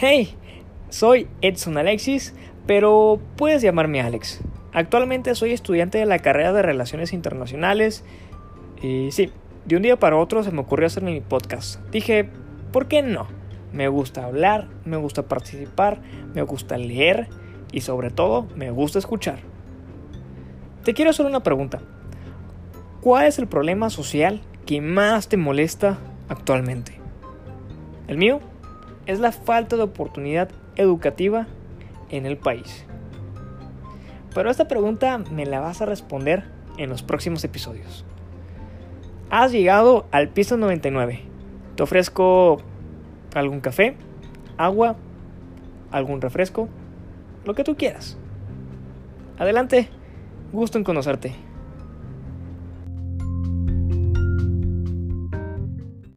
Hey, soy Edson Alexis, pero puedes llamarme Alex. Actualmente soy estudiante de la carrera de Relaciones Internacionales y sí, de un día para otro se me ocurrió hacer mi podcast. Dije, ¿por qué no? Me gusta hablar, me gusta participar, me gusta leer y sobre todo me gusta escuchar. Te quiero hacer una pregunta. ¿Cuál es el problema social que más te molesta actualmente? ¿El mío? Es la falta de oportunidad educativa en el país. Pero esta pregunta me la vas a responder en los próximos episodios. Has llegado al piso 99. Te ofrezco algún café, agua, algún refresco, lo que tú quieras. Adelante, gusto en conocerte.